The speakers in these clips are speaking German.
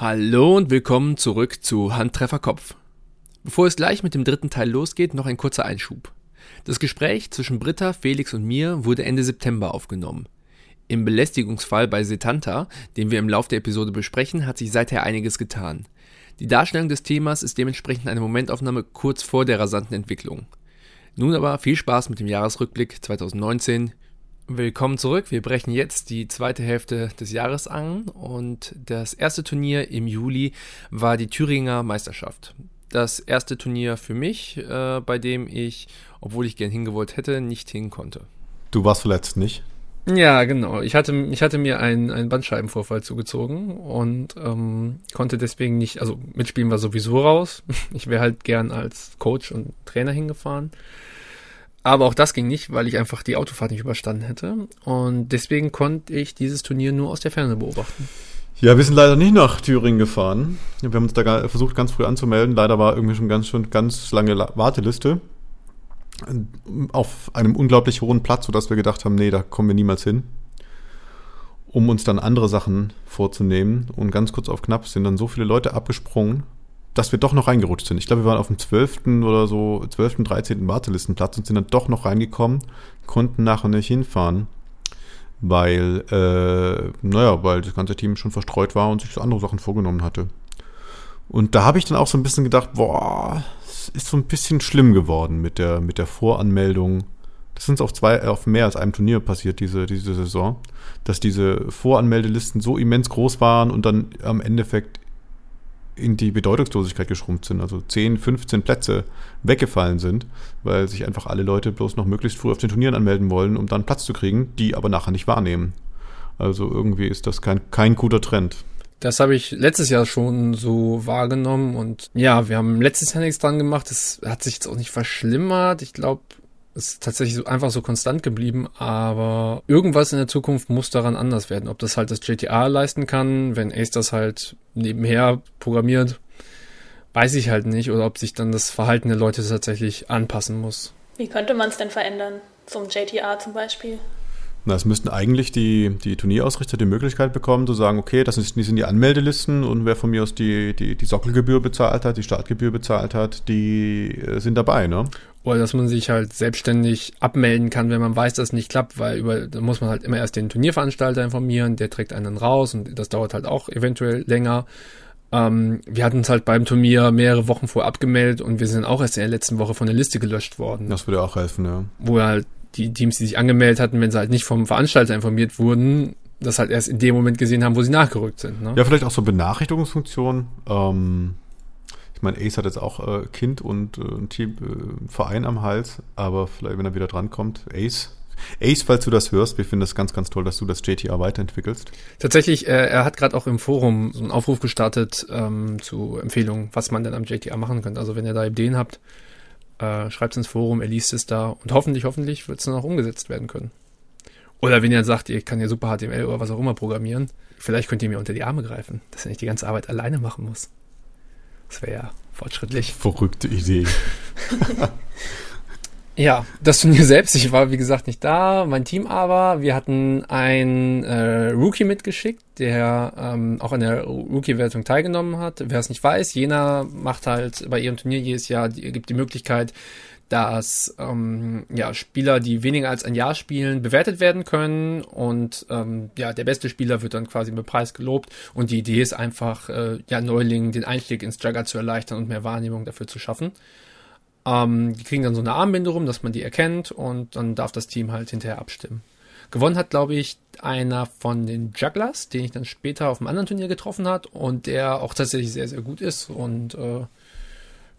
Hallo und willkommen zurück zu Handtreffer Kopf. Bevor es gleich mit dem dritten Teil losgeht, noch ein kurzer Einschub. Das Gespräch zwischen Britta, Felix und mir wurde Ende September aufgenommen. Im Belästigungsfall bei Setanta, den wir im Lauf der Episode besprechen, hat sich seither einiges getan. Die Darstellung des Themas ist dementsprechend eine Momentaufnahme kurz vor der rasanten Entwicklung. Nun aber viel Spaß mit dem Jahresrückblick 2019. Willkommen zurück. Wir brechen jetzt die zweite Hälfte des Jahres an und das erste Turnier im Juli war die Thüringer Meisterschaft. Das erste Turnier für mich, äh, bei dem ich, obwohl ich gern hingewollt hätte, nicht hin konnte. Du warst verletzt, nicht? Ja, genau. Ich hatte, ich hatte mir einen, einen Bandscheibenvorfall zugezogen und ähm, konnte deswegen nicht, also mitspielen war sowieso raus. Ich wäre halt gern als Coach und Trainer hingefahren. Aber auch das ging nicht, weil ich einfach die Autofahrt nicht überstanden hätte. Und deswegen konnte ich dieses Turnier nur aus der Ferne beobachten. Ja, wir sind leider nicht nach Thüringen gefahren. Wir haben uns da versucht, ganz früh anzumelden. Leider war irgendwie schon ganz, schon ganz lange Warteliste. Auf einem unglaublich hohen Platz, sodass wir gedacht haben, nee, da kommen wir niemals hin. Um uns dann andere Sachen vorzunehmen. Und ganz kurz auf knapp sind dann so viele Leute abgesprungen, dass wir doch noch reingerutscht sind. Ich glaube, wir waren auf dem 12. oder so, 12., 13. Wartelistenplatz und sind dann doch noch reingekommen, konnten nachher nicht hinfahren, weil, äh, naja, weil das ganze Team schon verstreut war und sich andere Sachen vorgenommen hatte. Und da habe ich dann auch so ein bisschen gedacht, boah, es ist so ein bisschen schlimm geworden mit der, mit der Voranmeldung. Das sind auf zwei, auf mehr als einem Turnier passiert diese, diese Saison, dass diese Voranmeldelisten so immens groß waren und dann am Endeffekt in die Bedeutungslosigkeit geschrumpft sind, also 10, 15 Plätze weggefallen sind, weil sich einfach alle Leute bloß noch möglichst früh auf den Turnieren anmelden wollen, um dann Platz zu kriegen, die aber nachher nicht wahrnehmen. Also irgendwie ist das kein, kein guter Trend. Das habe ich letztes Jahr schon so wahrgenommen und ja, wir haben letztes Jahr nichts dran gemacht. Das hat sich jetzt auch nicht verschlimmert. Ich glaube, ist tatsächlich so, einfach so konstant geblieben, aber irgendwas in der Zukunft muss daran anders werden. Ob das halt das JTA leisten kann, wenn Ace das halt nebenher programmiert, weiß ich halt nicht, oder ob sich dann das Verhalten der Leute tatsächlich anpassen muss. Wie könnte man es denn verändern? Zum JTA zum Beispiel? Na, es müssten eigentlich die, die Turnierausrichter die Möglichkeit bekommen, zu sagen, okay, das sind, die sind die Anmeldelisten und wer von mir aus die, die, die Sockelgebühr bezahlt hat, die Startgebühr bezahlt hat, die äh, sind dabei, ne? Oder dass man sich halt selbstständig abmelden kann, wenn man weiß, dass es nicht klappt, weil über, da muss man halt immer erst den Turnierveranstalter informieren, der trägt einen dann raus und das dauert halt auch eventuell länger. Ähm, wir hatten uns halt beim Turnier mehrere Wochen vorher abgemeldet und wir sind auch erst in der letzten Woche von der Liste gelöscht worden. Das würde auch helfen, ja. Wo halt die Teams, die sich angemeldet hatten, wenn sie halt nicht vom Veranstalter informiert wurden, das halt erst in dem Moment gesehen haben, wo sie nachgerückt sind. Ne? Ja, vielleicht auch so Benachrichtigungsfunktion. Ähm, ich meine, Ace hat jetzt auch äh, Kind und äh, ein Team, äh, Verein am Hals, aber vielleicht, wenn er wieder drankommt, Ace. Ace, falls du das hörst, wir finden es ganz, ganz toll, dass du das JTA weiterentwickelst. Tatsächlich, äh, er hat gerade auch im Forum so einen Aufruf gestartet ähm, zu Empfehlungen, was man denn am JTA machen könnte. Also wenn ihr da Ideen habt, äh, schreibt es ins Forum, er liest es da und hoffentlich, hoffentlich wird es dann auch umgesetzt werden können. Oder wenn ihr sagt, ihr kann ja super HTML oder was auch immer programmieren, vielleicht könnt ihr mir unter die Arme greifen, dass er nicht die ganze Arbeit alleine machen muss. Das wäre ja fortschrittlich. Verrückte Idee. ja, das Turnier selbst, ich war wie gesagt nicht da, mein Team aber. Wir hatten einen äh, Rookie mitgeschickt, der ähm, auch an der Rookie-Wertung teilgenommen hat. Wer es nicht weiß, Jena macht halt bei ihrem Turnier jedes Jahr, die, gibt die Möglichkeit, dass ähm, ja, Spieler, die weniger als ein Jahr spielen, bewertet werden können und ähm, ja, der beste Spieler wird dann quasi mit Preis gelobt und die Idee ist einfach, äh, ja, Neulingen den Einstieg ins Jugger zu erleichtern und mehr Wahrnehmung dafür zu schaffen. Ähm, die kriegen dann so eine Armbinde rum, dass man die erkennt und dann darf das Team halt hinterher abstimmen. Gewonnen hat, glaube ich, einer von den Jugglers, den ich dann später auf einem anderen Turnier getroffen hat und der auch tatsächlich sehr, sehr gut ist und äh,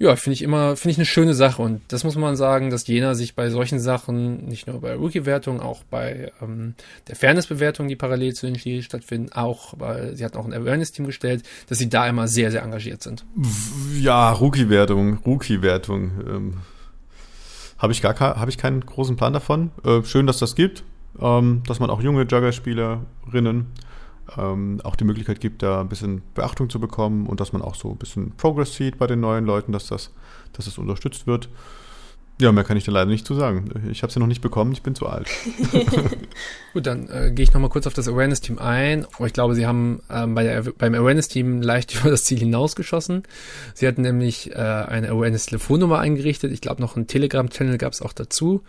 ja, finde ich immer, finde ich eine schöne Sache. Und das muss man sagen, dass Jena sich bei solchen Sachen, nicht nur bei Rookie-Wertung, auch bei ähm, der Fairness-Bewertung, die parallel zu den Spielen stattfinden, auch, weil sie hatten auch ein Awareness-Team gestellt, dass sie da immer sehr, sehr engagiert sind. Ja, Rookie-Wertung, Rookie-Wertung. Ähm, habe ich gar habe ich keinen großen Plan davon. Äh, schön, dass das gibt, ähm, dass man auch junge Jugger-Spielerinnen ähm, auch die Möglichkeit gibt, da ein bisschen Beachtung zu bekommen und dass man auch so ein bisschen Progress sieht bei den neuen Leuten, dass das, dass das unterstützt wird. Ja, mehr kann ich dir leider nicht zu sagen. Ich habe sie noch nicht bekommen, ich bin zu alt. Gut, dann äh, gehe ich nochmal kurz auf das Awareness-Team ein. Oh, ich glaube, sie haben ähm, bei der, beim Awareness-Team leicht über das Ziel hinausgeschossen. Sie hatten nämlich äh, eine Awareness-Telefonnummer eingerichtet. Ich glaube, noch einen Telegram-Channel gab es auch dazu.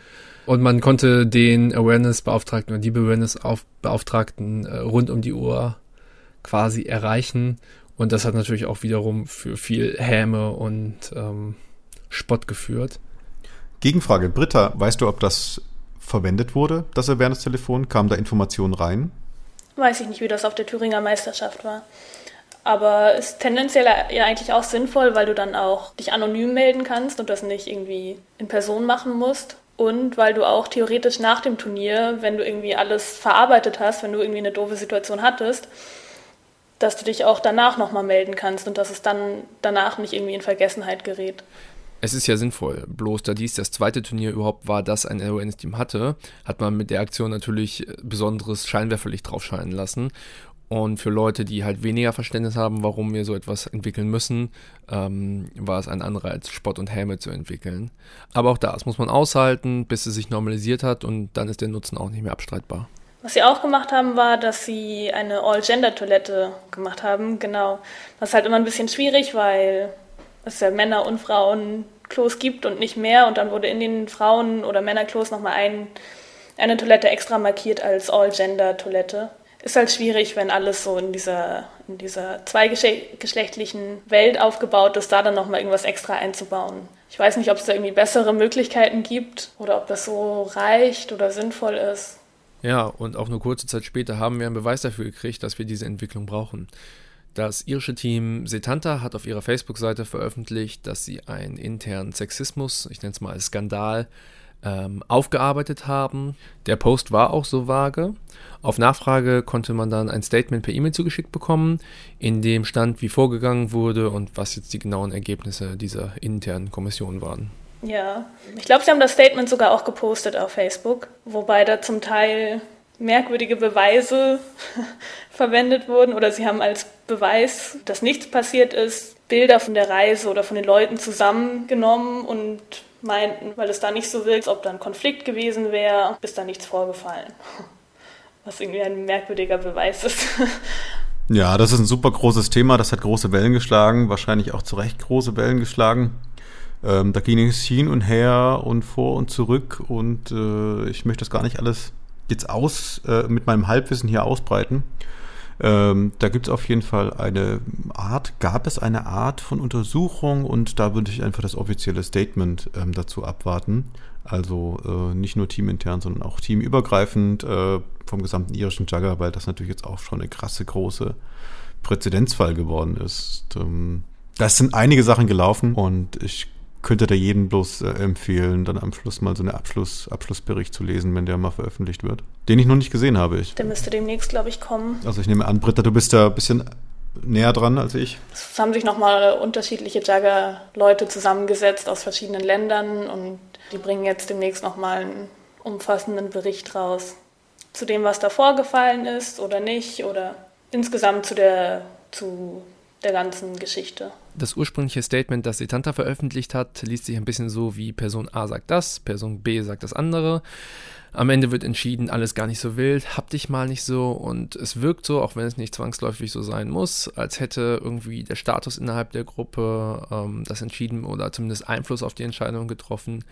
Und man konnte den Awareness-Beauftragten oder die Awareness-Beauftragten äh, rund um die Uhr quasi erreichen. Und das hat natürlich auch wiederum für viel Häme und ähm, Spott geführt. Gegenfrage, Britta, weißt du, ob das verwendet wurde, das Awareness-Telefon? Kamen da Informationen rein? Weiß ich nicht, wie das auf der Thüringer Meisterschaft war. Aber ist tendenziell ja eigentlich auch sinnvoll, weil du dann auch dich anonym melden kannst und das nicht irgendwie in Person machen musst. Und weil du auch theoretisch nach dem Turnier, wenn du irgendwie alles verarbeitet hast, wenn du irgendwie eine doofe Situation hattest, dass du dich auch danach nochmal melden kannst und dass es dann danach nicht irgendwie in Vergessenheit gerät. Es ist ja sinnvoll. Bloß da dies das zweite Turnier überhaupt war, das ein LON-Team hatte, hat man mit der Aktion natürlich besonderes Scheinwerferlicht drauf scheinen lassen. Und für Leute, die halt weniger Verständnis haben, warum wir so etwas entwickeln müssen, ähm, war es ein Anreiz, Spott und Helme zu entwickeln. Aber auch das muss man aushalten, bis es sich normalisiert hat und dann ist der Nutzen auch nicht mehr abstreitbar. Was sie auch gemacht haben, war, dass sie eine All-Gender-Toilette gemacht haben. Genau. Das ist halt immer ein bisschen schwierig, weil es ja Männer- und Frauenklos gibt und nicht mehr. Und dann wurde in den Frauen- oder Männerklos nochmal ein, eine Toilette extra markiert als All-Gender-Toilette. Ist halt schwierig, wenn alles so in dieser, in dieser zweigeschlechtlichen Welt aufgebaut ist, da dann nochmal irgendwas extra einzubauen. Ich weiß nicht, ob es da irgendwie bessere Möglichkeiten gibt oder ob das so reicht oder sinnvoll ist. Ja, und auch nur kurze Zeit später haben wir einen Beweis dafür gekriegt, dass wir diese Entwicklung brauchen. Das irische Team Setanta hat auf ihrer Facebook-Seite veröffentlicht, dass sie einen internen Sexismus, ich nenne es mal Skandal, ähm, aufgearbeitet haben. Der Post war auch so vage. Auf Nachfrage konnte man dann ein Statement per E-Mail zugeschickt bekommen, in dem stand, wie vorgegangen wurde und was jetzt die genauen Ergebnisse dieser internen Kommission waren. Ja, ich glaube, sie haben das Statement sogar auch gepostet auf Facebook, wobei da zum Teil merkwürdige Beweise verwendet wurden oder sie haben als Beweis, dass nichts passiert ist, Bilder von der Reise oder von den Leuten zusammengenommen und meinten, weil es da nicht so wirkt, ob da ein Konflikt gewesen wäre, ist da nichts vorgefallen. Was irgendwie ein merkwürdiger Beweis ist. Ja, das ist ein super großes Thema, das hat große Wellen geschlagen, wahrscheinlich auch zu Recht große Wellen geschlagen. Ähm, da ging es hin und her und vor und zurück und äh, ich möchte das gar nicht alles jetzt aus äh, mit meinem Halbwissen hier ausbreiten. Ähm, da gibt es auf jeden Fall eine Art, gab es eine Art von Untersuchung und da würde ich einfach das offizielle Statement ähm, dazu abwarten. Also äh, nicht nur teamintern, sondern auch teamübergreifend äh, vom gesamten irischen Jugger, weil das natürlich jetzt auch schon eine krasse große Präzedenzfall geworden ist. Ähm, das sind einige Sachen gelaufen und ich könnte da jeden bloß äh, empfehlen, dann am Schluss mal so einen Abschluss, Abschlussbericht zu lesen, wenn der mal veröffentlicht wird. Den ich noch nicht gesehen habe. Ich. Der müsste demnächst, glaube ich, kommen. Also ich nehme an, Britta, du bist da ein bisschen näher dran als ich. Es haben sich nochmal unterschiedliche Jagger-Leute zusammengesetzt aus verschiedenen Ländern und die bringen jetzt demnächst nochmal einen umfassenden Bericht raus. Zu dem, was da vorgefallen ist oder nicht oder insgesamt zu der, zu der ganzen Geschichte. Das ursprüngliche Statement, das Setanta veröffentlicht hat, liest sich ein bisschen so wie Person A sagt das, Person B sagt das andere. Am Ende wird entschieden, alles gar nicht so wild, hab dich mal nicht so und es wirkt so, auch wenn es nicht zwangsläufig so sein muss, als hätte irgendwie der Status innerhalb der Gruppe ähm, das entschieden oder zumindest Einfluss auf die Entscheidung getroffen.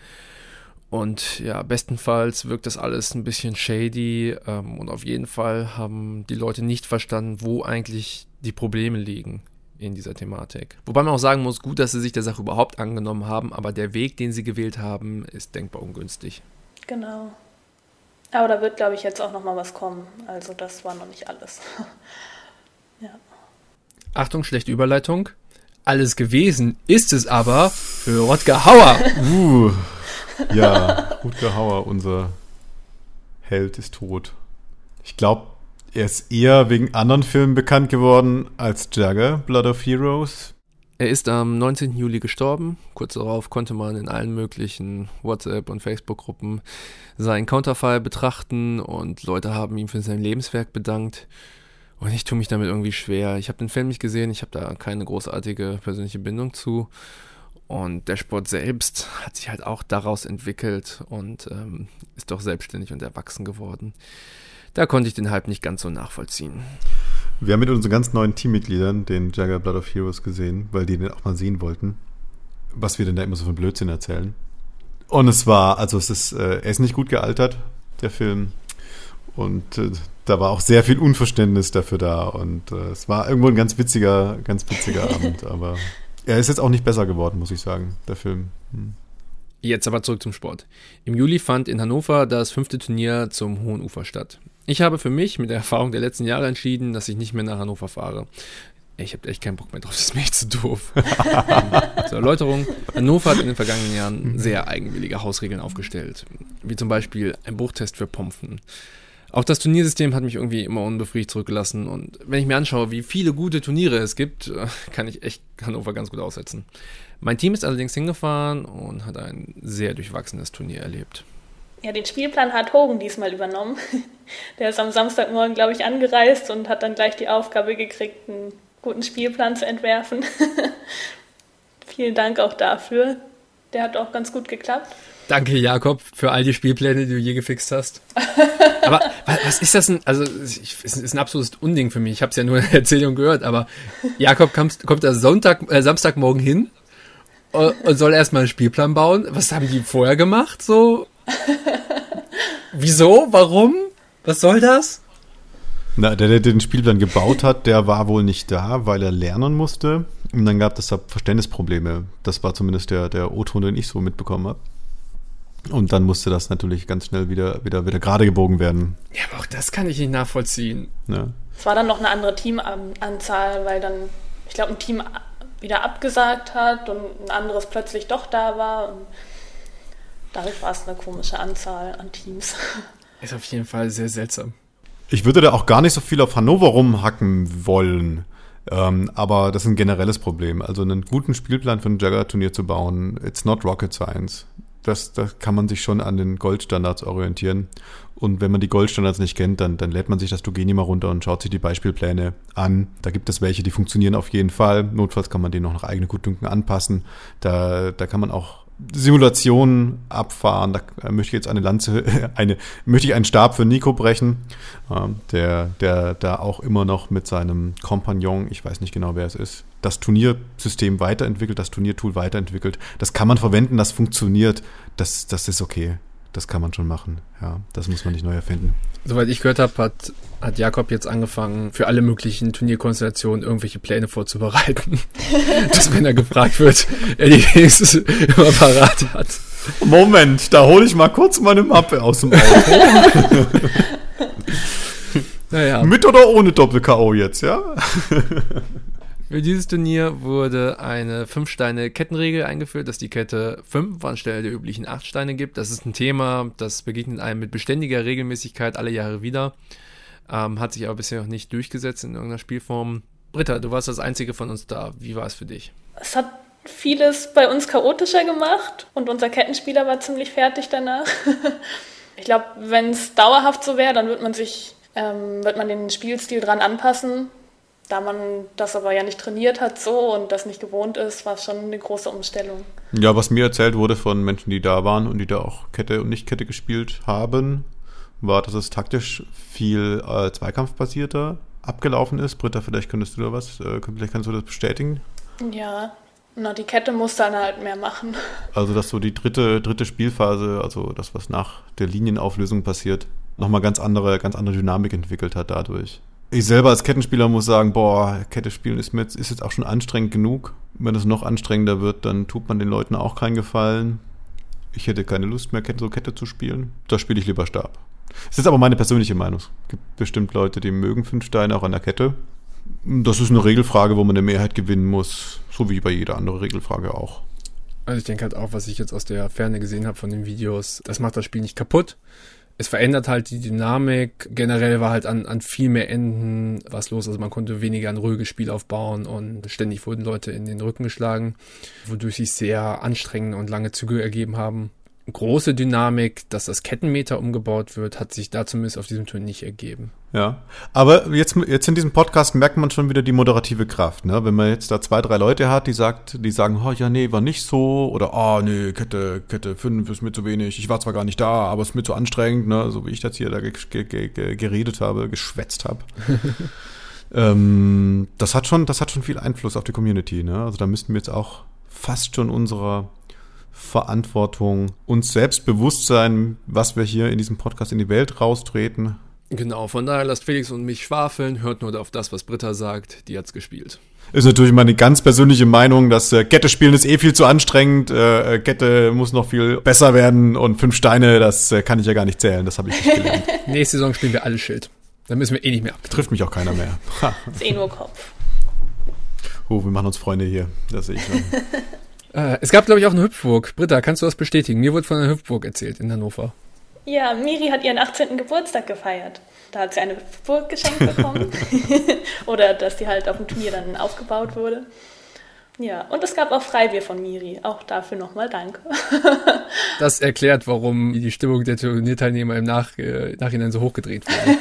Und ja, bestenfalls wirkt das alles ein bisschen shady ähm, und auf jeden Fall haben die Leute nicht verstanden, wo eigentlich die Probleme liegen in dieser Thematik. Wobei man auch sagen muss, gut, dass sie sich der Sache überhaupt angenommen haben, aber der Weg, den sie gewählt haben, ist denkbar ungünstig. Genau. Aber da wird, glaube ich, jetzt auch noch mal was kommen. Also das war noch nicht alles. ja. Achtung, schlechte Überleitung. Alles gewesen ist es aber für Rodger Hauer. Uh, ja, Rodger Hauer, unser Held, ist tot. Ich glaube, er ist eher wegen anderen Filmen bekannt geworden als Jagger, Blood of Heroes. Er ist am 19. Juli gestorben. Kurz darauf konnte man in allen möglichen WhatsApp- und Facebook-Gruppen seinen Counterfall betrachten und Leute haben ihm für sein Lebenswerk bedankt. Und ich tue mich damit irgendwie schwer. Ich habe den Film nicht gesehen, ich habe da keine großartige persönliche Bindung zu. Und der Sport selbst hat sich halt auch daraus entwickelt und ähm, ist doch selbstständig und erwachsen geworden. Da konnte ich den Hype nicht ganz so nachvollziehen. Wir haben mit unseren ganz neuen Teammitgliedern den Jagger Blood of Heroes gesehen, weil die den auch mal sehen wollten. Was wir denn da immer so von Blödsinn erzählen. Und es war, also es ist, äh, er ist nicht gut gealtert, der Film. Und äh, da war auch sehr viel Unverständnis dafür da. Und äh, es war irgendwo ein ganz witziger, ganz witziger Abend. Aber er ist jetzt auch nicht besser geworden, muss ich sagen, der Film. Hm. Jetzt aber zurück zum Sport. Im Juli fand in Hannover das fünfte Turnier zum Hohen Ufer statt. Ich habe für mich mit der Erfahrung der letzten Jahre entschieden, dass ich nicht mehr nach Hannover fahre. Ich habe echt keinen Bock mehr drauf, das ist mir echt zu doof. Zur Erläuterung, Hannover hat in den vergangenen Jahren sehr eigenwillige Hausregeln aufgestellt, wie zum Beispiel ein Bruchtest für Pompen. Auch das Turniersystem hat mich irgendwie immer unbefriedigt zurückgelassen und wenn ich mir anschaue, wie viele gute Turniere es gibt, äh, kann ich echt Hannover ganz gut aussetzen. Mein Team ist allerdings hingefahren und hat ein sehr durchwachsenes Turnier erlebt. Ja, den Spielplan hat Hogan diesmal übernommen. Der ist am Samstagmorgen, glaube ich, angereist und hat dann gleich die Aufgabe gekriegt, einen guten Spielplan zu entwerfen. Vielen Dank auch dafür. Der hat auch ganz gut geklappt. Danke, Jakob, für all die Spielpläne, die du je gefixt hast. aber was ist das denn? Also, es ist ein absolutes Unding für mich. Ich habe es ja nur in der Erzählung gehört, aber Jakob kommt, kommt da Sonntag, äh, Samstagmorgen hin und, und soll erstmal einen Spielplan bauen. Was haben die vorher gemacht? So? Wieso? Warum? Was soll das? Na, der, der den Spielplan gebaut hat, der war wohl nicht da, weil er lernen musste. Und dann gab es da Verständnisprobleme. Das war zumindest der, der O-Ton, den ich so mitbekommen habe. Und dann musste das natürlich ganz schnell wieder, wieder, wieder gerade gebogen werden. Ja, aber auch das kann ich nicht nachvollziehen. Ja. Es war dann noch eine andere Teamanzahl, weil dann, ich glaube, ein Team wieder abgesagt hat und ein anderes plötzlich doch da war. Und dadurch war es eine komische Anzahl an Teams. Ist auf jeden Fall sehr seltsam. Ich würde da auch gar nicht so viel auf Hannover rumhacken wollen. Ähm, aber das ist ein generelles Problem. Also einen guten Spielplan für ein Jagger-Turnier zu bauen, it's not rocket science das, das kann man sich schon an den Goldstandards orientieren. Und wenn man die Goldstandards nicht kennt, dann, dann lädt man sich das Dogeni mal runter und schaut sich die Beispielpläne an. Da gibt es welche, die funktionieren auf jeden Fall. Notfalls kann man den noch nach eigenen Gutdünken anpassen. Da, da kann man auch Simulationen abfahren. Da möchte ich jetzt eine Lanze, eine, möchte ich einen Stab für Nico brechen, ähm, der, der da auch immer noch mit seinem Kompagnon, ich weiß nicht genau, wer es ist, das Turniersystem weiterentwickelt, das Turniertool weiterentwickelt. Das kann man verwenden, das funktioniert. Das, das ist okay. Das kann man schon machen. Ja, das muss man nicht neu erfinden. Soweit ich gehört habe, hat, hat Jakob jetzt angefangen, für alle möglichen Turnierkonstellationen irgendwelche Pläne vorzubereiten. dass wenn er gefragt wird, er die wenigstens immer parat hat. Moment, da hole ich mal kurz meine Mappe aus dem Auto. naja. Mit oder ohne Doppel-K.O. jetzt, ja? Für dieses Turnier wurde eine 5-Steine-Kettenregel eingeführt, dass die Kette 5 anstelle der üblichen 8 Steine gibt. Das ist ein Thema, das begegnet einem mit beständiger Regelmäßigkeit alle Jahre wieder. Ähm, hat sich aber bisher noch nicht durchgesetzt in irgendeiner Spielform. Britta, du warst das einzige von uns da. Wie war es für dich? Es hat vieles bei uns chaotischer gemacht und unser Kettenspieler war ziemlich fertig danach. ich glaube, wenn es dauerhaft so wäre, dann wird man sich, ähm, wird man den Spielstil dran anpassen da man das aber ja nicht trainiert hat so und das nicht gewohnt ist, war es schon eine große Umstellung. Ja, was mir erzählt wurde von Menschen, die da waren und die da auch Kette und Nicht-Kette gespielt haben, war, dass es taktisch viel äh, zweikampfbasierter abgelaufen ist. Britta, vielleicht könntest du da was, äh, vielleicht kannst du das bestätigen. Ja, na, die Kette muss dann halt mehr machen. Also, dass so die dritte, dritte Spielphase, also das, was nach der Linienauflösung passiert, nochmal ganz andere, ganz andere Dynamik entwickelt hat dadurch ich selber als Kettenspieler muss sagen, boah, Kette spielen ist, mit, ist jetzt auch schon anstrengend genug. Wenn es noch anstrengender wird, dann tut man den Leuten auch keinen Gefallen. Ich hätte keine Lust mehr, so Kette zu spielen. Da spiele ich lieber Stab. Das ist aber meine persönliche Meinung. Es gibt bestimmt Leute, die mögen fünf Steine auch an der Kette. Das ist eine Regelfrage, wo man eine Mehrheit gewinnen muss, so wie bei jeder anderen Regelfrage auch. Also ich denke halt auch, was ich jetzt aus der Ferne gesehen habe von den Videos, das macht das Spiel nicht kaputt es verändert halt die Dynamik. Generell war halt an, an viel mehr Enden was los. Also man konnte weniger ein ruhiges Spiel aufbauen und ständig wurden Leute in den Rücken geschlagen, wodurch sich sehr anstrengende und lange Züge ergeben haben. Große Dynamik, dass das Kettenmeter umgebaut wird, hat sich da zumindest auf diesem Turnier nicht ergeben. Ja, aber jetzt, jetzt in diesem Podcast merkt man schon wieder die moderative Kraft, ne? Wenn man jetzt da zwei, drei Leute hat, die sagt, die sagen, oh ja, nee, war nicht so, oder oh nee, Kette, Kette 5 ist mir zu wenig, ich war zwar gar nicht da, aber es ist mir zu anstrengend, ne? So wie ich jetzt hier da ge ge ge geredet habe, geschwätzt habe. ähm, das hat schon, das hat schon viel Einfluss auf die Community, ne? Also da müssten wir jetzt auch fast schon unserer Verantwortung, uns selbst bewusst sein, was wir hier in diesem Podcast in die Welt raustreten. Genau, von daher lasst Felix und mich schwafeln, hört nur auf das, was Britta sagt, die hat's gespielt. Ist natürlich meine ganz persönliche Meinung, dass äh, Kette spielen ist eh viel zu anstrengend, äh, Kette muss noch viel besser werden und fünf Steine, das äh, kann ich ja gar nicht zählen, das habe ich nicht gelernt. Nächste Saison spielen wir alle Schild. Dann müssen wir eh nicht mehr ab. Trifft mich auch keiner mehr. ist eh nur Kopf. Oh, wir machen uns Freunde hier, das sehe ich schon. Äh, es gab, glaube ich, auch eine Hüpfburg. Britta, kannst du das bestätigen? Mir wurde von einer Hüpfburg erzählt in Hannover. Ja, Miri hat ihren 18. Geburtstag gefeiert. Da hat sie eine Burg geschenkt bekommen. Oder dass die halt auf dem Turnier dann aufgebaut wurde. Ja, und es gab auch Freibier von Miri. Auch dafür nochmal Danke. das erklärt, warum die Stimmung der Turnierteilnehmer im Nach äh, Nachhinein so hochgedreht wurde.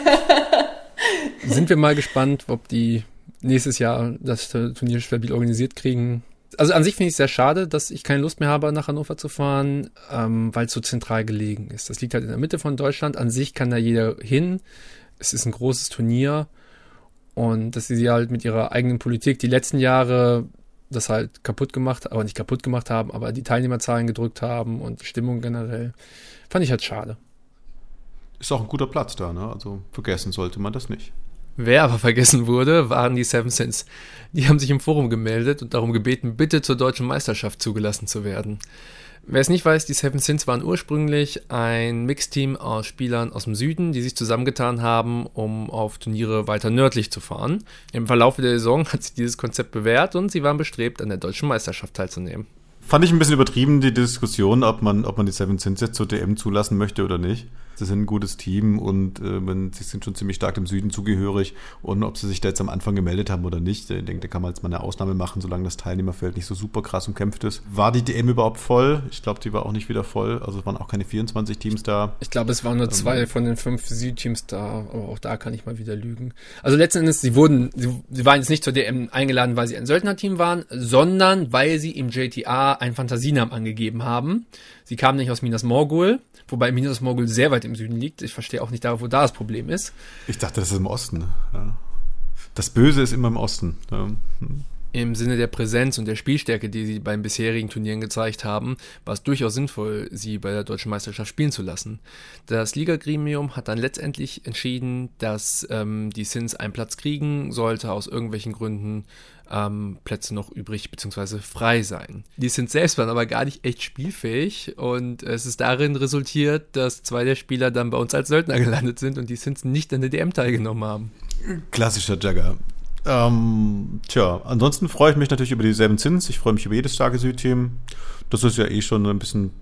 Sind wir mal gespannt, ob die nächstes Jahr das Turnier stabil organisiert kriegen also an sich finde ich es sehr schade, dass ich keine Lust mehr habe, nach Hannover zu fahren, ähm, weil es so zentral gelegen ist. Das liegt halt in der Mitte von Deutschland. An sich kann da jeder hin. Es ist ein großes Turnier. Und dass sie halt mit ihrer eigenen Politik die letzten Jahre das halt kaputt gemacht, aber nicht kaputt gemacht haben, aber die Teilnehmerzahlen gedrückt haben und die Stimmung generell, fand ich halt schade. Ist auch ein guter Platz da, ne? Also vergessen sollte man das nicht. Wer aber vergessen wurde, waren die Seven Sins. Die haben sich im Forum gemeldet und darum gebeten, bitte zur deutschen Meisterschaft zugelassen zu werden. Wer es nicht weiß, die Seven Sins waren ursprünglich ein Mixteam aus Spielern aus dem Süden, die sich zusammengetan haben, um auf Turniere weiter nördlich zu fahren. Im Verlauf der Saison hat sich dieses Konzept bewährt und sie waren bestrebt, an der deutschen Meisterschaft teilzunehmen. Fand ich ein bisschen übertrieben, die Diskussion, ob man, ob man die Seven Sins jetzt zur DM zulassen möchte oder nicht sie sind ein gutes Team und äh, man, sie sind schon ziemlich stark dem Süden zugehörig. Und ob sie sich da jetzt am Anfang gemeldet haben oder nicht, ich denke, da kann man jetzt mal eine Ausnahme machen, solange das Teilnehmerfeld nicht so super krass umkämpft ist. War die DM überhaupt voll? Ich glaube, die war auch nicht wieder voll. Also es waren auch keine 24 Teams da. Ich glaube, es waren nur ähm, zwei von den fünf Südteams da, aber auch da kann ich mal wieder lügen. Also letzten Endes, sie wurden, sie, sie waren jetzt nicht zur DM eingeladen, weil sie ein Söldnerteam waren, sondern weil sie im JTA einen Fantasienamen angegeben haben. Sie kamen nicht aus Minas Morgul, wobei Minas Morgul sehr weit im Süden liegt. Ich verstehe auch nicht da, wo da das Problem ist. Ich dachte, das ist im Osten. Ja. Das Böse ist immer im Osten. Ja. Hm. Im Sinne der Präsenz und der Spielstärke, die sie beim bisherigen Turnieren gezeigt haben, war es durchaus sinnvoll, sie bei der deutschen Meisterschaft spielen zu lassen. Das Liga-Gremium hat dann letztendlich entschieden, dass ähm, die Sins einen Platz kriegen sollte, aus irgendwelchen Gründen ähm, Plätze noch übrig bzw. frei sein. Die Sins selbst waren aber gar nicht echt spielfähig und es ist darin resultiert, dass zwei der Spieler dann bei uns als Söldner gelandet sind und die Sins nicht an der DM teilgenommen haben. Klassischer Jagger. Ähm, tja, ansonsten freue ich mich natürlich über die Seven Sins. Ich freue mich über jedes starke Südteam. Das ist ja eh schon ein bisschen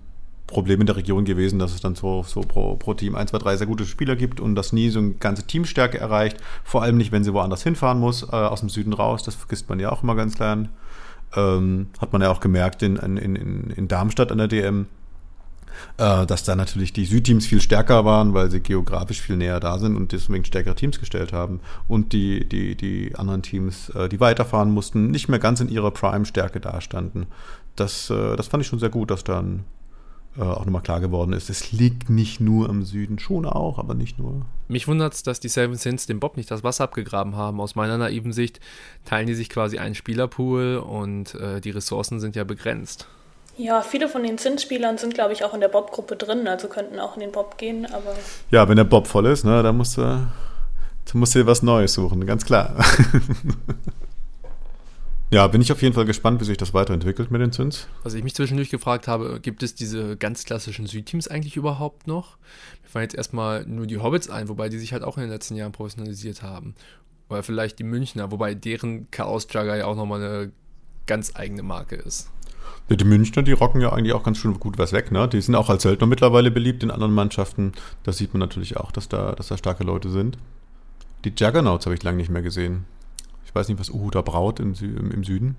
Problem in der Region gewesen, dass es dann so, so pro, pro Team 1, 2, 3 sehr gute Spieler gibt und das nie so eine ganze Teamstärke erreicht. Vor allem nicht, wenn sie woanders hinfahren muss, äh, aus dem Süden raus. Das vergisst man ja auch immer ganz klein. Ähm, hat man ja auch gemerkt in, in, in, in Darmstadt an der DM äh, dass da natürlich die Südteams viel stärker waren, weil sie geografisch viel näher da sind und deswegen stärkere Teams gestellt haben. Und die, die, die anderen Teams, äh, die weiterfahren mussten, nicht mehr ganz in ihrer Prime-Stärke dastanden. Das, äh, das fand ich schon sehr gut, dass dann auch nochmal klar geworden ist. Es liegt nicht nur am Süden, schon auch, aber nicht nur. Mich wundert es, dass die Seven Sins dem Bob nicht das Wasser abgegraben haben. Aus meiner naiven Sicht teilen die sich quasi einen Spielerpool und äh, die Ressourcen sind ja begrenzt. Ja, viele von den Zinsspielern sind, glaube ich, auch in der Bob-Gruppe drin, also könnten auch in den Bob gehen, aber. Ja, wenn der Bob voll ist, ne, dann musst du, dann musst du dir was Neues suchen, ganz klar. ja, bin ich auf jeden Fall gespannt, wie sich das weiterentwickelt mit den Zins. Was ich mich zwischendurch gefragt habe, gibt es diese ganz klassischen Südteams eigentlich überhaupt noch? Mir fallen jetzt erstmal nur die Hobbits ein, wobei die sich halt auch in den letzten Jahren professionalisiert haben. Oder vielleicht die Münchner, wobei deren Chaos-Jugger ja auch nochmal eine ganz eigene Marke ist. Die Münchner, die rocken ja eigentlich auch ganz schön gut was weg, ne? Die sind auch als Söldner mittlerweile beliebt in anderen Mannschaften. Da sieht man natürlich auch, dass da, dass da starke Leute sind. Die Juggernauts habe ich lange nicht mehr gesehen. Ich weiß nicht, was Uhu da braut im, im, im, Süden.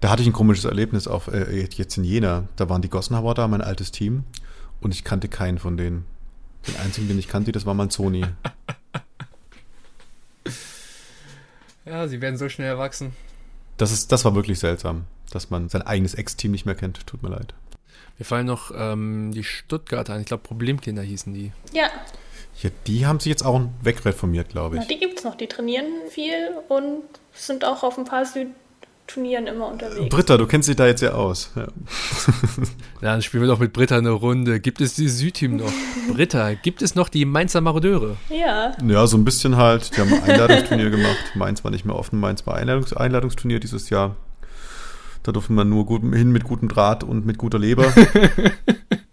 Da hatte ich ein komisches Erlebnis auf, äh, jetzt in Jena. Da waren die Gossenhauer da, mein altes Team. Und ich kannte keinen von denen. Den einzigen, den ich kannte, das war Manzoni. ja, sie werden so schnell erwachsen. Das, ist, das war wirklich seltsam, dass man sein eigenes Ex-Team nicht mehr kennt. Tut mir leid. Mir fallen noch ähm, die Stuttgarter ein. Ich glaube, Problemkinder hießen die. Ja. Ja, die haben sich jetzt auch wegreformiert, glaube ich. Na, die gibt es noch. Die trainieren viel und sind auch auf ein paar Südturnieren immer unterwegs. Britta, du kennst dich da jetzt ja aus. Ja. Dann spielen wir doch mit Britta eine Runde. Gibt es die Südteam noch? Britta, gibt es noch die Mainzer Marodeure? Ja. Ja, so ein bisschen halt. Die haben ein Einladungsturnier gemacht. Mainz war nicht mehr offen. Mainz war Einladungs Einladungsturnier dieses Jahr. Da durfte man nur gut, hin mit gutem Draht und mit guter Leber.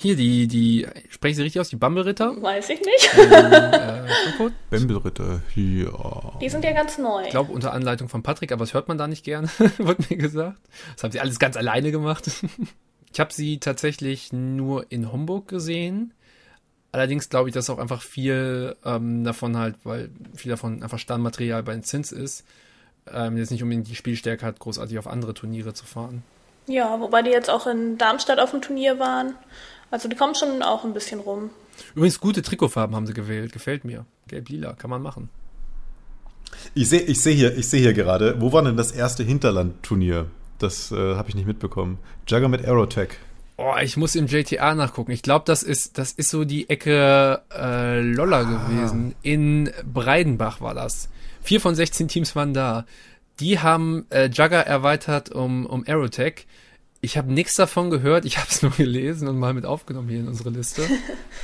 Hier, die, die, spreche ich sie richtig aus, die Bambelritter? Weiß ich nicht. äh, Bambelritter, ja. Die sind ja ganz neu. Ich glaube, unter Anleitung von Patrick, aber das hört man da nicht gern, wird mir gesagt. Das haben sie alles ganz alleine gemacht. ich habe sie tatsächlich nur in Homburg gesehen. Allerdings glaube ich, dass auch einfach viel ähm, davon halt, weil viel davon einfach Standmaterial bei den Zins ist, ähm, jetzt nicht unbedingt die Spielstärke hat, großartig auf andere Turniere zu fahren. Ja, wobei die jetzt auch in Darmstadt auf dem Turnier waren. Also die kommen schon auch ein bisschen rum. Übrigens gute Trikotfarben haben sie gewählt, gefällt mir. Gelb-lila, kann man machen. Ich sehe ich seh hier, ich seh hier gerade, wo war denn das erste Hinterland-Turnier? Das äh, habe ich nicht mitbekommen. Jugger mit Aerotech. Oh, ich muss im JTA nachgucken. Ich glaube, das ist, das ist so die Ecke äh, Lolla ah. gewesen. In Breidenbach war das. Vier von 16 Teams waren da. Die haben äh, Jugger erweitert um, um Aerotech. Ich habe nichts davon gehört, ich habe es nur gelesen und mal mit aufgenommen hier in unsere Liste.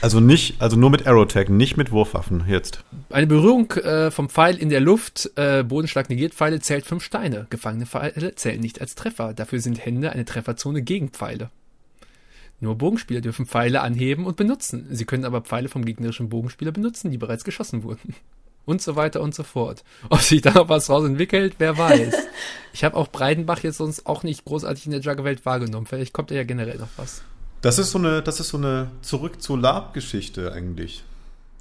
Also nicht, also nur mit Aerotag, nicht mit Wurfwaffen jetzt. Eine Berührung äh, vom Pfeil in der Luft, äh, Bodenschlag negiert Pfeile zählt fünf Steine. Gefangene Pfeile zählen nicht als Treffer. Dafür sind Hände eine Trefferzone gegen Pfeile. Nur Bogenspieler dürfen Pfeile anheben und benutzen. Sie können aber Pfeile vom gegnerischen Bogenspieler benutzen, die bereits geschossen wurden und so weiter und so fort. Ob sich da noch was raus entwickelt, wer weiß. ich habe auch Breidenbach jetzt sonst auch nicht großartig in der Juggerwelt wahrgenommen. Vielleicht kommt ja generell noch was. Das ist so eine, das ist so eine zurück zur Lab-Geschichte eigentlich.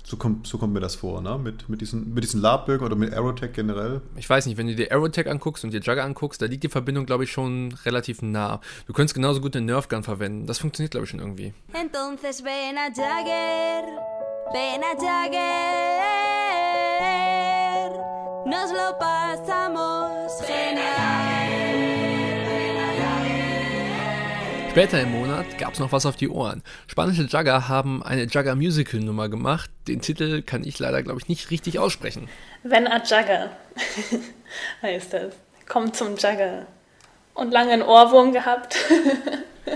So kommt, so kommt mir das vor, ne? Mit, mit diesen, mit diesen Lab-Bögen oder mit Aerotech generell. Ich weiß nicht, wenn du dir Aerotech anguckst und dir Jugger anguckst, da liegt die Verbindung, glaube ich, schon relativ nah. Du könntest genauso gut eine Nerfgun verwenden. Das funktioniert, glaube ich, schon irgendwie. Entonces ven a Jagger, ven a Jagger. Später im Monat gab es noch was auf die Ohren. Spanische Jugger haben eine Jugger Musical Nummer gemacht. Den Titel kann ich leider, glaube ich, nicht richtig aussprechen. Wenn a Jugger heißt das. Kommt zum Jugger. Und lange einen Ohrwurm gehabt.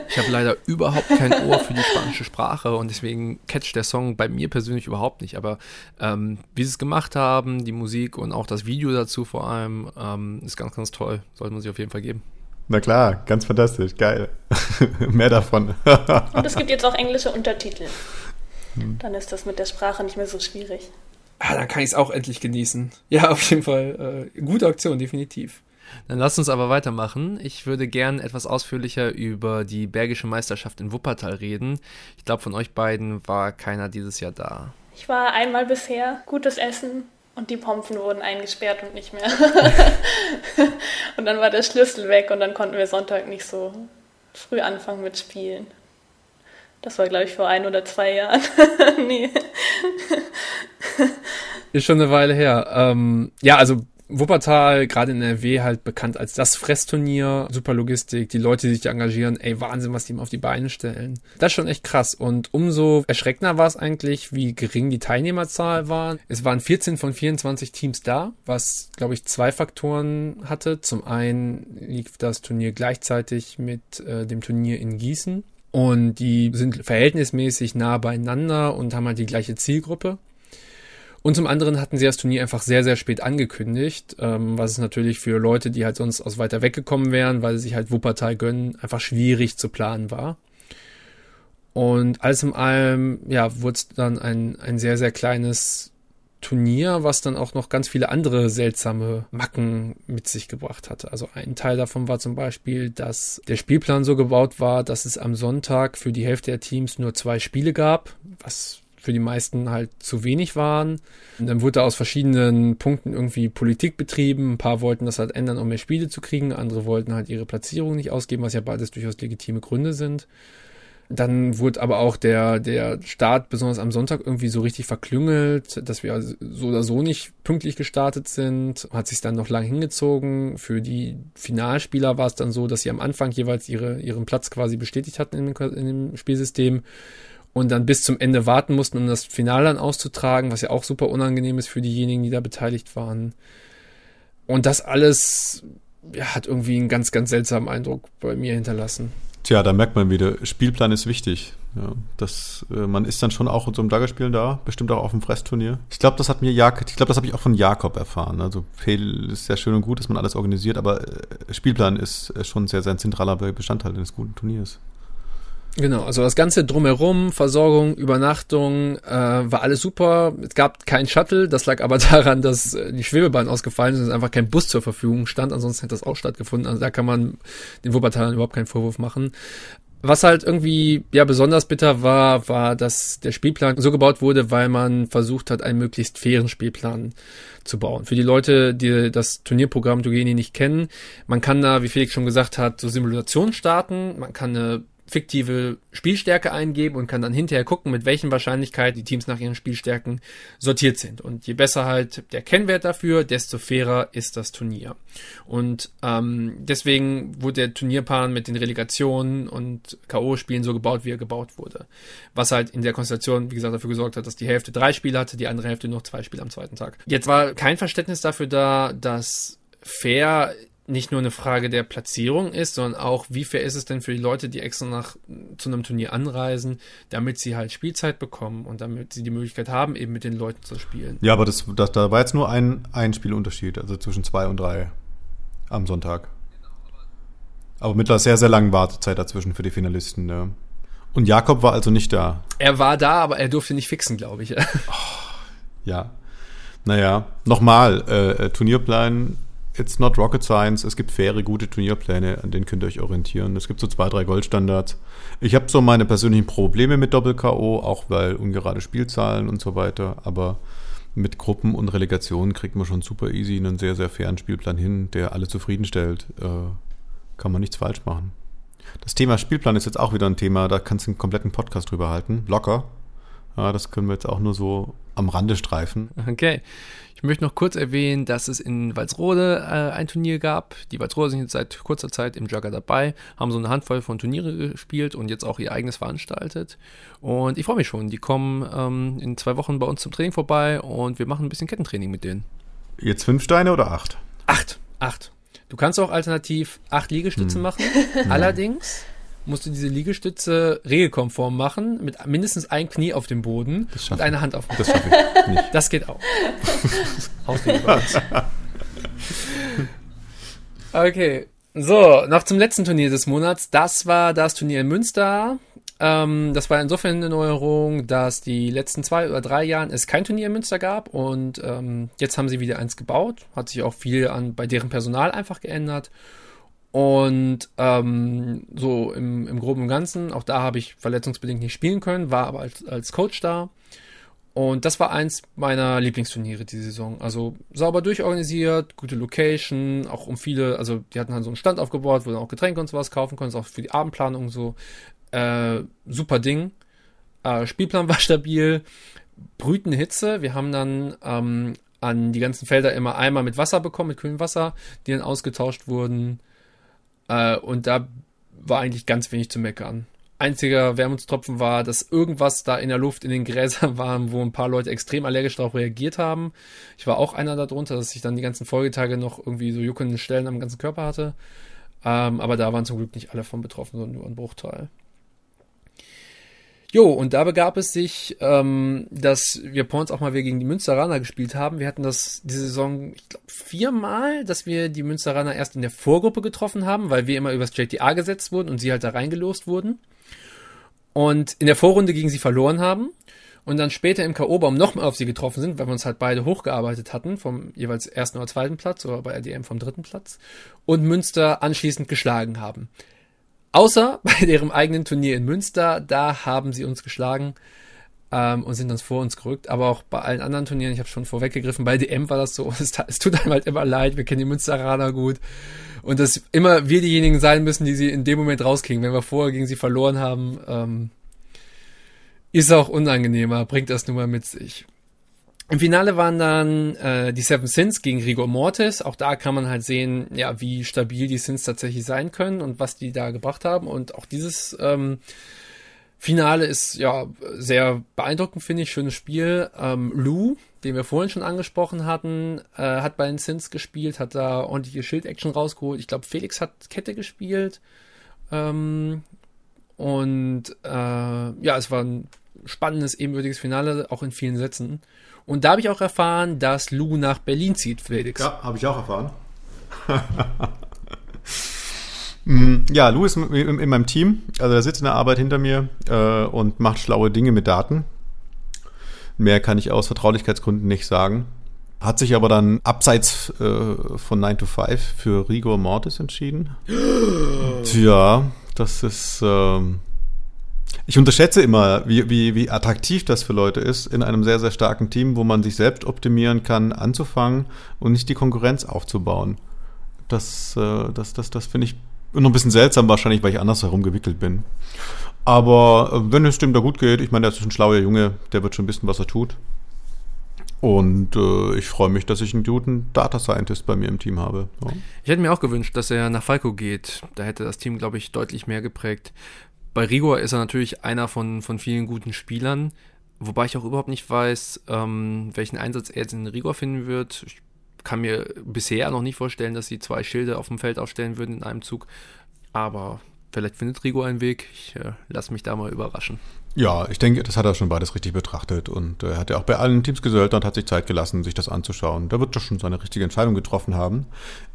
Ich habe leider überhaupt kein Ohr für die spanische Sprache und deswegen catcht der Song bei mir persönlich überhaupt nicht. Aber ähm, wie sie es gemacht haben, die Musik und auch das Video dazu vor allem, ähm, ist ganz, ganz toll. Sollte man sich auf jeden Fall geben. Na klar, ganz fantastisch, geil. mehr davon. und es gibt jetzt auch englische Untertitel. Hm. Dann ist das mit der Sprache nicht mehr so schwierig. Ah, dann kann ich es auch endlich genießen. Ja, auf jeden Fall. Äh, gute Aktion, definitiv. Dann lass uns aber weitermachen. Ich würde gern etwas ausführlicher über die Bergische Meisterschaft in Wuppertal reden. Ich glaube, von euch beiden war keiner dieses Jahr da. Ich war einmal bisher. Gutes Essen. Und die Pompen wurden eingesperrt und nicht mehr. und dann war der Schlüssel weg und dann konnten wir Sonntag nicht so früh anfangen mit Spielen. Das war, glaube ich, vor ein oder zwei Jahren. nee. Ist schon eine Weile her. Ähm, ja, also Wuppertal, gerade in NRW, halt bekannt als das Fressturnier, super Logistik, die Leute, die sich engagieren, ey, Wahnsinn, was die ihm auf die Beine stellen. Das ist schon echt krass. Und umso erschreckender war es eigentlich, wie gering die Teilnehmerzahl war. Es waren 14 von 24 Teams da, was, glaube ich, zwei Faktoren hatte. Zum einen lief das Turnier gleichzeitig mit äh, dem Turnier in Gießen. Und die sind verhältnismäßig nah beieinander und haben halt die gleiche Zielgruppe. Und zum anderen hatten sie das Turnier einfach sehr, sehr spät angekündigt, ähm, was es natürlich für Leute, die halt sonst aus weiter weg gekommen wären, weil sie sich halt Wuppertal gönnen, einfach schwierig zu planen war. Und alles in allem, ja, wurde es dann ein, ein sehr, sehr kleines Turnier, was dann auch noch ganz viele andere seltsame Macken mit sich gebracht hatte. Also ein Teil davon war zum Beispiel, dass der Spielplan so gebaut war, dass es am Sonntag für die Hälfte der Teams nur zwei Spiele gab, was für die meisten halt zu wenig waren. Und dann wurde aus verschiedenen Punkten irgendwie Politik betrieben. Ein paar wollten das halt ändern, um mehr Spiele zu kriegen. Andere wollten halt ihre Platzierung nicht ausgeben, was ja beides durchaus legitime Gründe sind. Dann wurde aber auch der, der Start, besonders am Sonntag, irgendwie so richtig verklüngelt, dass wir also so oder so nicht pünktlich gestartet sind. Hat sich dann noch lang hingezogen. Für die Finalspieler war es dann so, dass sie am Anfang jeweils ihre, ihren Platz quasi bestätigt hatten in in dem Spielsystem und dann bis zum Ende warten mussten, um das Finale dann auszutragen, was ja auch super unangenehm ist für diejenigen, die da beteiligt waren. Und das alles ja, hat irgendwie einen ganz, ganz seltsamen Eindruck bei mir hinterlassen. Tja, da merkt man wieder, Spielplan ist wichtig. Ja, das, äh, man ist dann schon auch in so einem Daggerspielen da, bestimmt auch auf dem Fressturnier. Ich glaube, das hat mir Jak ich glaube, das habe ich auch von Jakob erfahren. Also Fehl ist sehr schön und gut, dass man alles organisiert, aber äh, Spielplan ist äh, schon sehr, sehr ein zentraler Bestandteil eines guten Turniers. Genau, also das Ganze drumherum, Versorgung, Übernachtung, äh, war alles super. Es gab kein Shuttle, das lag aber daran, dass äh, die Schwebebahn ausgefallen ist und einfach kein Bus zur Verfügung stand. Ansonsten hätte das auch stattgefunden. Also da kann man den Wuppertalern überhaupt keinen Vorwurf machen. Was halt irgendwie ja besonders bitter war, war, dass der Spielplan so gebaut wurde, weil man versucht hat, einen möglichst fairen Spielplan zu bauen. Für die Leute, die das Turnierprogramm Dugeni nicht kennen, man kann da, wie Felix schon gesagt hat, so Simulationen starten, man kann eine fiktive Spielstärke eingeben und kann dann hinterher gucken, mit welchen Wahrscheinlichkeiten die Teams nach ihren Spielstärken sortiert sind. Und je besser halt der Kennwert dafür, desto fairer ist das Turnier. Und ähm, deswegen wurde der Turnierplan mit den Relegationen und K.O.-Spielen so gebaut, wie er gebaut wurde. Was halt in der Konstellation, wie gesagt, dafür gesorgt hat, dass die Hälfte drei Spiele hatte, die andere Hälfte noch zwei Spiele am zweiten Tag. Jetzt war kein Verständnis dafür da, dass fair nicht nur eine Frage der Platzierung ist, sondern auch, wie fair ist es denn für die Leute, die extra nach zu einem Turnier anreisen, damit sie halt Spielzeit bekommen und damit sie die Möglichkeit haben, eben mit den Leuten zu spielen. Ja, aber das, das da war jetzt nur ein, ein Spielunterschied, also zwischen zwei und drei am Sonntag. Aber mit einer sehr, sehr langen Wartezeit dazwischen für die Finalisten. Ja. Und Jakob war also nicht da. Er war da, aber er durfte nicht fixen, glaube ich. oh, ja. Naja, nochmal, äh, äh Turnierplan it's not rocket science. Es gibt faire, gute Turnierpläne, an denen könnt ihr euch orientieren. Es gibt so zwei, drei Goldstandards. Ich habe so meine persönlichen Probleme mit Doppel-K.O., auch weil ungerade Spielzahlen und so weiter. Aber mit Gruppen und Relegationen kriegt man schon super easy einen sehr, sehr fairen Spielplan hin, der alle zufriedenstellt. Äh, kann man nichts falsch machen. Das Thema Spielplan ist jetzt auch wieder ein Thema, da kannst du einen kompletten Podcast drüber halten. Locker. Ja, das können wir jetzt auch nur so am Rande streifen. Okay. Ich möchte noch kurz erwähnen, dass es in Walsrode äh, ein Turnier gab. Die Walsrode sind jetzt seit kurzer Zeit im Jugger dabei, haben so eine Handvoll von Turniere gespielt und jetzt auch ihr eigenes veranstaltet. Und ich freue mich schon. Die kommen ähm, in zwei Wochen bei uns zum Training vorbei und wir machen ein bisschen Kettentraining mit denen. Jetzt fünf Steine oder acht? Acht. Acht. Du kannst auch alternativ acht Liegestütze hm. machen. Allerdings musst du diese Liegestütze regelkonform machen, mit mindestens ein Knie auf dem Boden und eine Hand auf dem Boden. Das schaffe ich nicht. Das geht auch. okay. So, noch zum letzten Turnier des Monats. Das war das Turnier in Münster. Ähm, das war insofern eine Neuerung, dass die letzten zwei oder drei Jahren es kein Turnier in Münster gab und ähm, jetzt haben sie wieder eins gebaut. Hat sich auch viel an bei deren Personal einfach geändert. Und ähm, so im, im Groben und Ganzen, auch da habe ich verletzungsbedingt nicht spielen können, war aber als, als Coach da. Und das war eins meiner Lieblingsturniere die Saison. Also sauber durchorganisiert, gute Location, auch um viele, also die hatten halt so einen Stand aufgebaut, wo du auch Getränke und sowas kaufen konntest, auch für die Abendplanung so. Äh, super Ding. Äh, Spielplan war stabil, brütende Hitze. Wir haben dann ähm, an die ganzen Felder immer einmal mit Wasser bekommen, mit kühlem Wasser, die dann ausgetauscht wurden. Äh, und da war eigentlich ganz wenig zu meckern. Einziger Wermutstropfen war, dass irgendwas da in der Luft in den Gräsern war, wo ein paar Leute extrem allergisch darauf reagiert haben. Ich war auch einer darunter, dass ich dann die ganzen Folgetage noch irgendwie so juckende Stellen am ganzen Körper hatte. Ähm, aber da waren zum Glück nicht alle von betroffen, sondern nur ein Bruchteil. Jo, und da begab es sich, ähm, dass wir Points auch mal wieder gegen die Münsteraner gespielt haben. Wir hatten das diese Saison, ich glaube, viermal, dass wir die Münsteraner erst in der Vorgruppe getroffen haben, weil wir immer übers JTA gesetzt wurden und sie halt da reingelost wurden. Und in der Vorrunde gegen sie verloren haben. Und dann später im K.O.-Baum nochmal auf sie getroffen sind, weil wir uns halt beide hochgearbeitet hatten, vom jeweils ersten oder zweiten Platz oder bei RDM vom dritten Platz. Und Münster anschließend geschlagen haben. Außer bei deren eigenen Turnier in Münster, da haben sie uns geschlagen. ähm, und sind dann vor uns gerückt. Aber auch bei allen anderen Turnieren, ich habe schon vorweggegriffen, bei DM war das so, es, es tut einem halt immer leid, wir kennen die Münsteraner gut. Und dass immer wir diejenigen sein müssen, die sie in dem Moment rauskriegen. Wenn wir vorher gegen sie verloren haben, ähm, ist auch unangenehmer, bringt das nun mal mit sich. Im Finale waren dann äh, die Seven Sins gegen Rigor Mortis. Auch da kann man halt sehen, ja, wie stabil die Sins tatsächlich sein können und was die da gebracht haben. Und auch dieses ähm, Finale ist ja sehr beeindruckend, finde ich. Schönes Spiel. Ähm, Lou, den wir vorhin schon angesprochen hatten, äh, hat bei den Sins gespielt, hat da ordentliche Schild-Action rausgeholt. Ich glaube, Felix hat Kette gespielt. Ähm, und äh, ja, es war ein spannendes, ebenbürtiges Finale, auch in vielen Sätzen. Und da habe ich auch erfahren, dass Lou nach Berlin zieht, Felix. Ja, habe ich auch erfahren. Mm, ja, Lou ist in, in, meinem Team. Also er sitzt in der Arbeit hinter mir äh, und macht schlaue Dinge mit Daten. Mehr kann ich aus Vertraulichkeitsgründen nicht sagen. Hat sich aber dann abseits äh, von 9 to 5 für Rigor Mortis entschieden. Tja, das ist. Ähm, ich unterschätze immer, wie, wie, wie attraktiv das für Leute ist, in einem sehr, sehr starken Team, wo man sich selbst optimieren kann, anzufangen und nicht die Konkurrenz aufzubauen. Das, äh, das, das, das finde ich noch ein bisschen seltsam wahrscheinlich, weil ich anders herumgewickelt bin. Aber äh, wenn es dem da gut geht, ich meine, der ist ein schlauer Junge, der wird schon wissen, was er tut. Und äh, ich freue mich, dass ich einen guten Data Scientist bei mir im Team habe. Ja. Ich hätte mir auch gewünscht, dass er nach Falco geht. Da hätte das Team, glaube ich, deutlich mehr geprägt. Bei Rigor ist er natürlich einer von, von vielen guten Spielern, wobei ich auch überhaupt nicht weiß, ähm, welchen Einsatz er jetzt in Rigor finden wird. Ich kann mir bisher noch nicht vorstellen, dass sie zwei Schilde auf dem Feld aufstellen würden in einem Zug. Aber vielleicht findet Rigo einen Weg. Ich äh, lasse mich da mal überraschen. Ja, ich denke, das hat er schon beides richtig betrachtet und er äh, hat ja auch bei allen Teams gesöldert und hat sich Zeit gelassen, sich das anzuschauen. Da wird er schon seine richtige Entscheidung getroffen haben.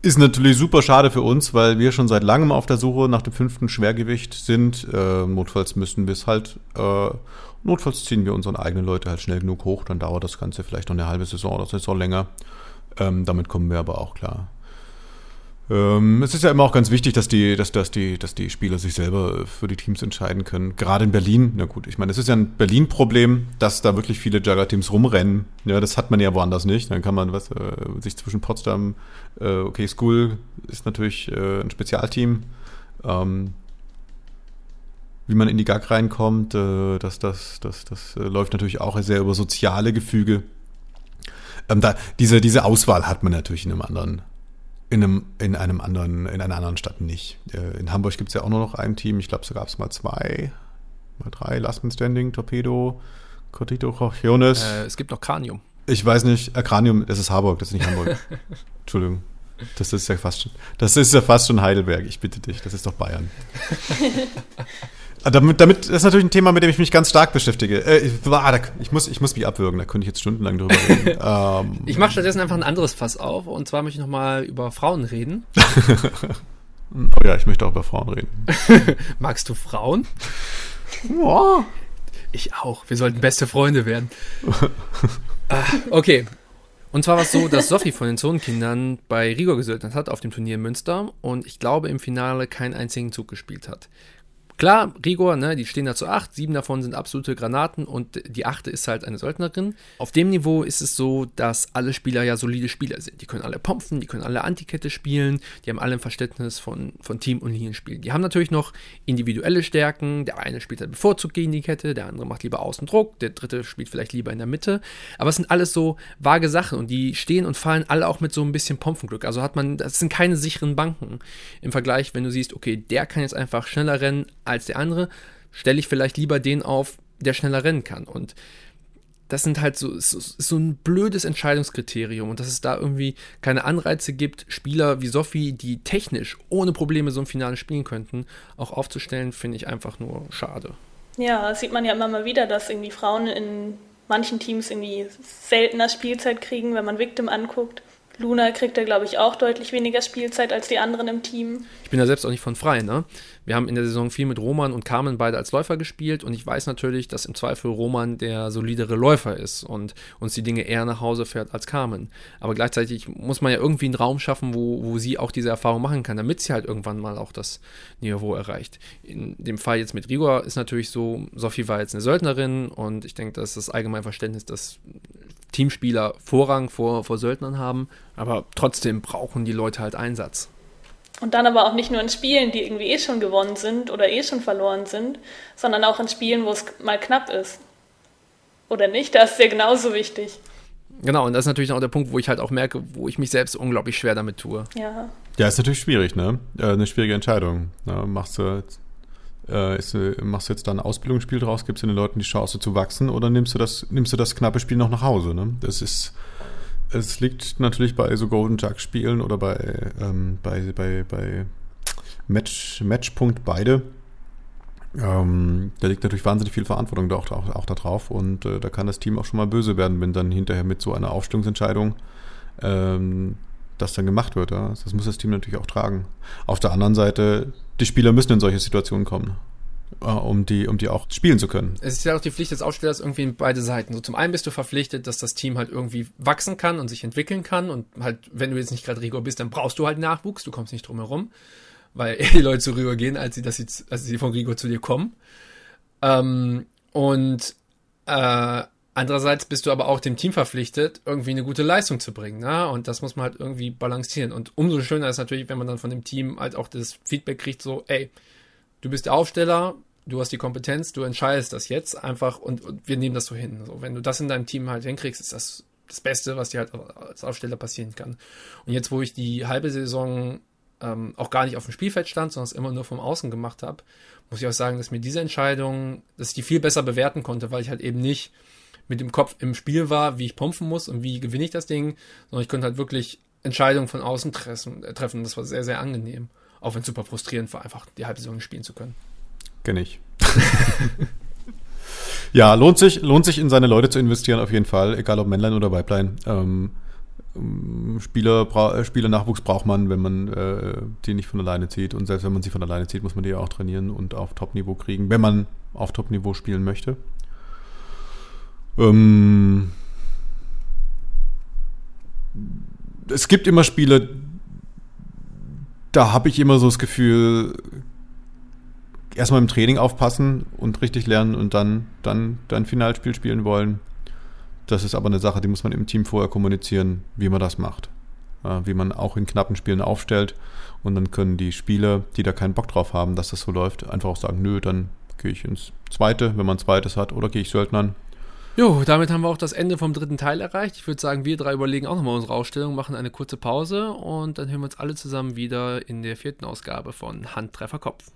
Ist natürlich super schade für uns, weil wir schon seit langem auf der Suche nach dem fünften Schwergewicht sind. Äh, notfalls müssen wir es halt, äh, notfalls ziehen wir unseren eigenen Leute halt schnell genug hoch, dann dauert das Ganze vielleicht noch eine halbe Saison oder Saison länger. Ähm, damit kommen wir aber auch klar. Ähm, es ist ja immer auch ganz wichtig, dass die, dass, dass, die, dass die Spieler sich selber für die Teams entscheiden können. Gerade in Berlin, na gut, ich meine, es ist ja ein Berlin-Problem, dass da wirklich viele Jugger-Teams rumrennen. Ja, das hat man ja woanders nicht. Dann kann man was, äh, sich zwischen Potsdam, äh, okay, School ist natürlich äh, ein Spezialteam. Ähm, wie man in die GAG reinkommt, äh, das, das, das, das äh, läuft natürlich auch sehr über soziale Gefüge. Ähm, da, diese, diese Auswahl hat man natürlich in einem anderen in einem, in einem anderen, in einer anderen Stadt nicht. Äh, in Hamburg gibt es ja auch nur noch ein Team. Ich glaube, so gab es mal zwei, mal drei. Last Man Standing, Torpedo, Cotito, Jones. Äh, es gibt noch Cranium. Ich weiß nicht, äh, Cranium, das ist Harburg, das ist nicht Hamburg. Entschuldigung. Das ist ja fast schon, das ist ja fast schon Heidelberg, ich bitte dich, das ist doch Bayern. Ah, damit, damit ist natürlich ein Thema, mit dem ich mich ganz stark beschäftige. Äh, ich, muss, ich muss mich abwürgen, da könnte ich jetzt stundenlang drüber reden. ähm, ich mache stattdessen einfach ein anderes Fass auf und zwar möchte ich nochmal über Frauen reden. oh ja, ich möchte auch über Frauen reden. Magst du Frauen? Ja. Ich auch. Wir sollten beste Freunde werden. ah, okay. Und zwar war es so, dass Sophie von den Zonenkindern bei Rigor gesöldert hat auf dem Turnier in Münster und ich glaube im Finale keinen einzigen Zug gespielt hat. Klar, Rigor, ne, die stehen da zu acht, sieben davon sind absolute Granaten und die achte ist halt eine Söldnerin. Auf dem Niveau ist es so, dass alle Spieler ja solide Spieler sind. Die können alle pompen, die können alle Antikette spielen, die haben alle ein Verständnis von, von Team- und Linienspiel. Die haben natürlich noch individuelle Stärken. Der eine spielt halt bevorzugt gegen die Kette, der andere macht lieber Außendruck, der dritte spielt vielleicht lieber in der Mitte. Aber es sind alles so vage Sachen und die stehen und fallen alle auch mit so ein bisschen Pompenglück. Also hat man, das sind keine sicheren Banken im Vergleich, wenn du siehst, okay, der kann jetzt einfach schneller rennen als der andere, stelle ich vielleicht lieber den auf, der schneller rennen kann. Und das sind halt so, so, so ein blödes Entscheidungskriterium und dass es da irgendwie keine Anreize gibt, Spieler wie Sophie, die technisch ohne Probleme so ein Finale spielen könnten, auch aufzustellen, finde ich einfach nur schade. Ja, das sieht man ja immer mal wieder, dass irgendwie Frauen in manchen Teams irgendwie seltener Spielzeit kriegen, wenn man Victim anguckt. Luna kriegt da, glaube ich, auch deutlich weniger Spielzeit als die anderen im Team. Ich bin da selbst auch nicht von frei, ne? Wir haben in der Saison viel mit Roman und Carmen beide als Läufer gespielt und ich weiß natürlich, dass im Zweifel Roman der solidere Läufer ist und uns die Dinge eher nach Hause fährt als Carmen. Aber gleichzeitig muss man ja irgendwie einen Raum schaffen, wo, wo sie auch diese Erfahrung machen kann, damit sie halt irgendwann mal auch das Niveau erreicht. In dem Fall jetzt mit Rigor ist natürlich so, Sophie war jetzt eine Söldnerin und ich denke, dass das allgemein Verständnis, dass Teamspieler Vorrang vor, vor Söldnern haben, aber trotzdem brauchen die Leute halt Einsatz. Und dann aber auch nicht nur in Spielen, die irgendwie eh schon gewonnen sind oder eh schon verloren sind, sondern auch in Spielen, wo es mal knapp ist. Oder nicht? Das ist ja genauso wichtig. Genau, und das ist natürlich auch der Punkt, wo ich halt auch merke, wo ich mich selbst unglaublich schwer damit tue. Ja. Ja, ist natürlich schwierig, ne? Äh, eine schwierige Entscheidung. Ne? Machst du äh, ist, machst du jetzt da ein Ausbildungsspiel draus, gibst du den Leuten die Chance zu wachsen oder nimmst du das, nimmst du das knappe Spiel noch nach Hause? Ne? Das ist, es liegt natürlich bei so Golden Jug Spielen oder bei, ähm, bei, bei, bei Match, Matchpunkt beide. Ähm, da liegt natürlich wahnsinnig viel Verantwortung da auch, auch, auch da drauf und äh, da kann das Team auch schon mal böse werden, wenn dann hinterher mit so einer Aufstellungsentscheidung ähm, das dann gemacht wird. Ja? Das muss das Team natürlich auch tragen. Auf der anderen Seite, die Spieler müssen in solche Situationen kommen äh, um die, um die auch spielen zu können. Es ist ja auch die Pflicht des Ausstellers irgendwie in beide Seiten. So zum einen bist du verpflichtet, dass das Team halt irgendwie wachsen kann und sich entwickeln kann und halt, wenn du jetzt nicht gerade Rigor bist, dann brauchst du halt Nachwuchs, du kommst nicht drum herum, weil eher die Leute zu Rigor gehen, als sie, dass sie, als sie von Rigor zu dir kommen. Ähm, und äh, Andererseits bist du aber auch dem Team verpflichtet, irgendwie eine gute Leistung zu bringen. Ne? Und das muss man halt irgendwie balancieren. Und umso schöner ist natürlich, wenn man dann von dem Team halt auch das Feedback kriegt, so, ey, du bist der Aufsteller, du hast die Kompetenz, du entscheidest das jetzt einfach und, und wir nehmen das so hin. So, wenn du das in deinem Team halt hinkriegst, ist das das Beste, was dir halt als Aufsteller passieren kann. Und jetzt, wo ich die halbe Saison ähm, auch gar nicht auf dem Spielfeld stand, sondern es immer nur vom Außen gemacht habe, muss ich auch sagen, dass mir diese Entscheidung, dass ich die viel besser bewerten konnte, weil ich halt eben nicht mit dem Kopf im Spiel war, wie ich pumpfen muss und wie gewinne ich das Ding, sondern ich konnte halt wirklich Entscheidungen von außen treffen. Äh, treffen. Das war sehr, sehr angenehm. Auch wenn es super frustrierend war, einfach die halbe Saison spielen zu können. Kenn ich. ja, lohnt sich, lohnt sich in seine Leute zu investieren auf jeden Fall, egal ob Männlein oder Weiblein. Ähm, ähm Spieler, bra äh, Spielernachwuchs braucht man, wenn man äh, die nicht von alleine zieht. Und selbst wenn man sie von alleine zieht, muss man die auch trainieren und auf Top-Niveau kriegen, wenn man auf Top-Niveau spielen möchte. Ähm, es gibt immer Spiele, da habe ich immer so das Gefühl, erstmal im Training aufpassen und richtig lernen und dann, dann, dann Finalspiel spielen wollen. Das ist aber eine Sache, die muss man im Team vorher kommunizieren, wie man das macht. Wie man auch in knappen Spielen aufstellt. Und dann können die Spieler, die da keinen Bock drauf haben, dass das so läuft, einfach auch sagen, nö, dann gehe ich ins Zweite, wenn man Zweites hat, oder gehe ich Söldnern Jo, damit haben wir auch das Ende vom dritten Teil erreicht. Ich würde sagen, wir drei überlegen auch nochmal unsere Ausstellung, machen eine kurze Pause und dann hören wir uns alle zusammen wieder in der vierten Ausgabe von Handtreffer Kopf.